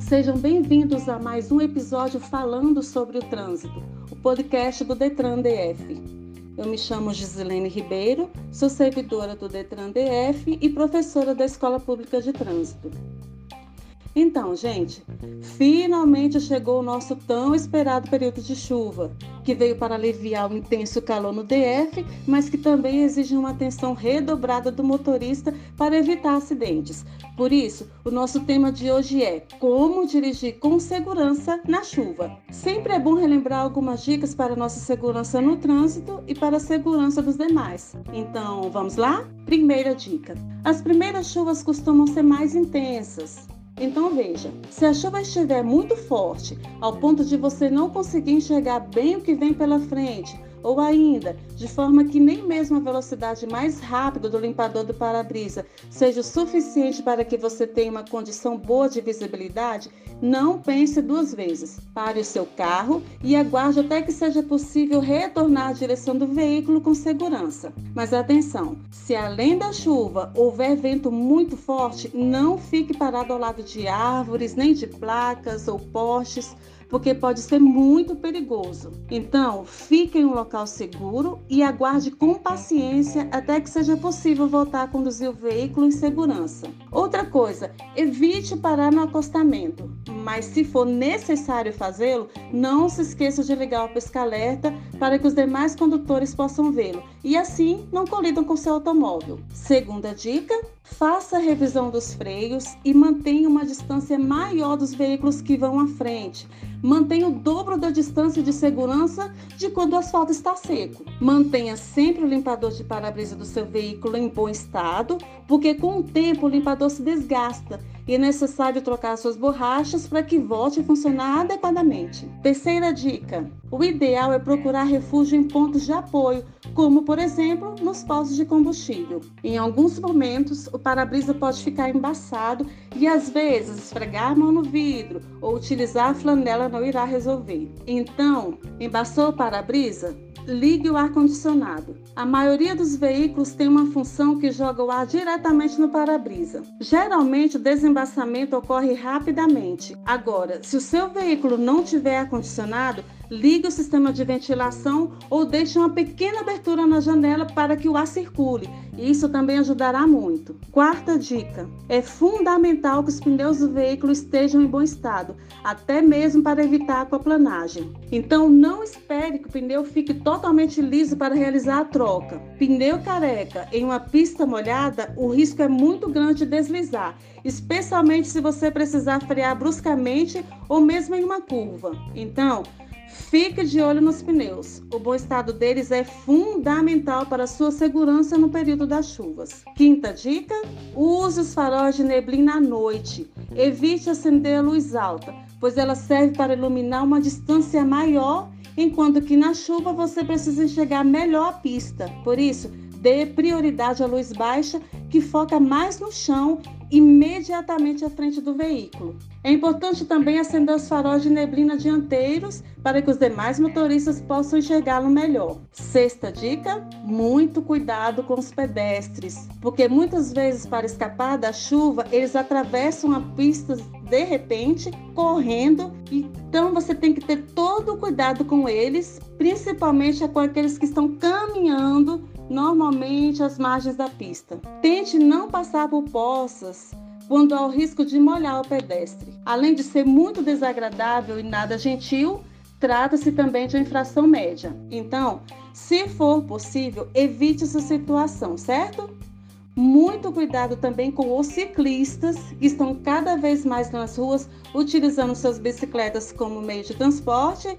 Sejam bem-vindos a mais um episódio falando sobre o trânsito, o podcast do Detran DF. Eu me chamo Gisilene Ribeiro, sou servidora do Detran DF e professora da Escola Pública de Trânsito. Então, gente, finalmente chegou o nosso tão esperado período de chuva, que veio para aliviar o intenso calor no DF, mas que também exige uma atenção redobrada do motorista para evitar acidentes. Por isso, o nosso tema de hoje é como dirigir com segurança na chuva. Sempre é bom relembrar algumas dicas para nossa segurança no trânsito e para a segurança dos demais. Então, vamos lá? Primeira dica: as primeiras chuvas costumam ser mais intensas. Então veja, se a chuva estiver muito forte, ao ponto de você não conseguir enxergar bem o que vem pela frente, ou ainda, de forma que nem mesmo a velocidade mais rápida do limpador do para-brisa seja o suficiente para que você tenha uma condição boa de visibilidade, não pense duas vezes. Pare o seu carro e aguarde até que seja possível retornar à direção do veículo com segurança. Mas atenção, se além da chuva houver vento muito forte, não fique parado ao lado de árvores, nem de placas ou postes porque pode ser muito perigoso. Então, fique em um local seguro e aguarde com paciência até que seja possível voltar a conduzir o veículo em segurança. Outra coisa, evite parar no acostamento, mas se for necessário fazê-lo, não se esqueça de ligar o pisca-alerta para que os demais condutores possam vê-lo e assim não colidam com seu automóvel. Segunda dica: faça a revisão dos freios e mantenha uma distância maior dos veículos que vão à frente Mantenha o dobro da distância de segurança de quando o asfalto está seco. Mantenha sempre o limpador de para-brisa do seu veículo em bom estado, porque com o tempo o limpador se desgasta e é necessário trocar suas borrachas para que volte a funcionar adequadamente. Terceira dica: o ideal é procurar refúgio em pontos de apoio, como por exemplo nos postos de combustível. Em alguns momentos, o para-brisa pode ficar embaçado e às vezes esfregar a mão no vidro ou utilizar a flanela não irá resolver. Então, embaçou o para-brisa? Ligue o ar-condicionado. A maioria dos veículos tem uma função que joga o ar diretamente no para-brisa. Geralmente, o desembaçamento ocorre rapidamente. Agora, se o seu veículo não tiver ar-condicionado, ligue o sistema de ventilação ou deixe uma pequena abertura na janela para que o ar circule. Isso também ajudará muito. Quarta dica: é fundamental que os pneus do veículo estejam em bom estado, até mesmo para evitar aquaplanagem. Então, não espere que o pneu fique totalmente liso para realizar a troca. Pneu careca em uma pista molhada, o risco é muito grande de deslizar, especialmente se você precisar frear bruscamente ou mesmo em uma curva. Então, Fique de olho nos pneus. O bom estado deles é fundamental para sua segurança no período das chuvas. Quinta dica: use os faróis de neblina à noite. Evite acender a luz alta, pois ela serve para iluminar uma distância maior, enquanto que na chuva você precisa enxergar melhor a pista. Por isso, dê prioridade à luz baixa, que foca mais no chão imediatamente à frente do veículo. É importante também acender os faróis de neblina dianteiros para que os demais motoristas possam enxergá-lo melhor. Sexta dica: muito cuidado com os pedestres, porque muitas vezes, para escapar da chuva, eles atravessam a pista de repente, correndo, então você tem que ter todo o cuidado com eles, principalmente com aqueles que estão caminhando normalmente às margens da pista. Tente não passar por poças quando há o risco de molhar o pedestre. Além de ser muito desagradável e nada gentil, trata-se também de uma infração média. Então, se for possível, evite essa situação, certo? Muito cuidado também com os ciclistas que estão cada vez mais nas ruas utilizando suas bicicletas como meio de transporte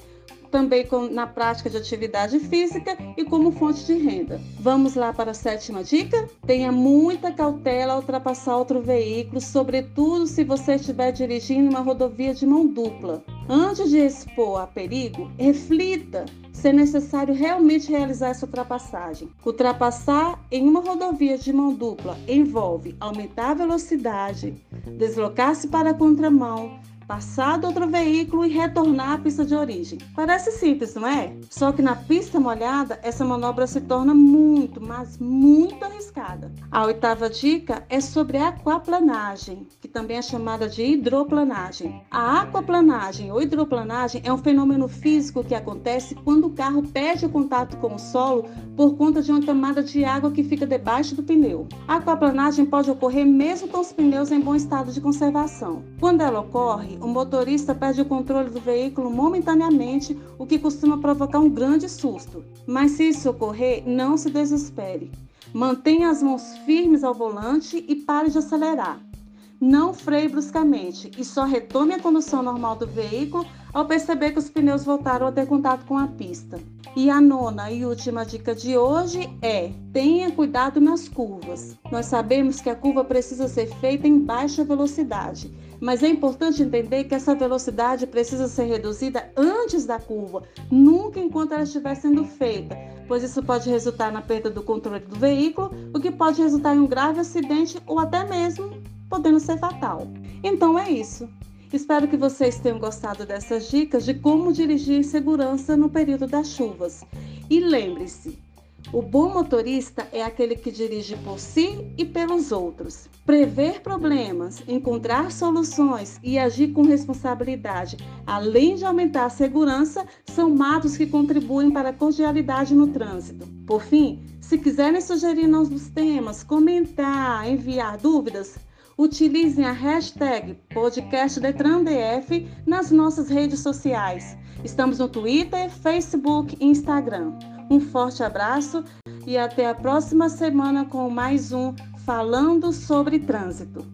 também com, na prática de atividade física e como fonte de renda. Vamos lá para a sétima dica? Tenha muita cautela ao ultrapassar outro veículo, sobretudo se você estiver dirigindo uma rodovia de mão dupla. Antes de expor a perigo, reflita se é necessário realmente realizar essa ultrapassagem. Ultrapassar em uma rodovia de mão dupla envolve aumentar a velocidade, deslocar-se para a contramão, ultrapassar outro veículo e retornar à pista de origem. Parece simples, não é? Só que na pista molhada, essa manobra se torna muito, mas muito arriscada. A oitava dica é sobre a aquaplanagem, que também é chamada de hidroplanagem. A aquaplanagem ou hidroplanagem é um fenômeno físico que acontece quando o carro perde o contato com o solo por conta de uma camada de água que fica debaixo do pneu. A aquaplanagem pode ocorrer mesmo com os pneus em bom estado de conservação. Quando ela ocorre, o motorista perde o controle do veículo momentaneamente, o que costuma provocar um grande susto. Mas se isso ocorrer, não se desespere. Mantenha as mãos firmes ao volante e pare de acelerar. Não freie bruscamente e só retome a condução normal do veículo ao perceber que os pneus voltaram a ter contato com a pista. E a nona e última dica de hoje é: tenha cuidado nas curvas. Nós sabemos que a curva precisa ser feita em baixa velocidade, mas é importante entender que essa velocidade precisa ser reduzida antes da curva, nunca enquanto ela estiver sendo feita, pois isso pode resultar na perda do controle do veículo, o que pode resultar em um grave acidente ou até mesmo podendo ser fatal. Então é isso. Espero que vocês tenham gostado dessas dicas de como dirigir em segurança no período das chuvas. E lembre-se, o bom motorista é aquele que dirige por si e pelos outros. Prever problemas, encontrar soluções e agir com responsabilidade, além de aumentar a segurança, são matos que contribuem para a cordialidade no trânsito. Por fim, se quiserem sugerir novos temas, comentar, enviar dúvidas, utilizem a hashtag podcastdetrandf nas nossas redes sociais. Estamos no Twitter, Facebook e Instagram. Um forte abraço e até a próxima semana com mais um Falando sobre Trânsito.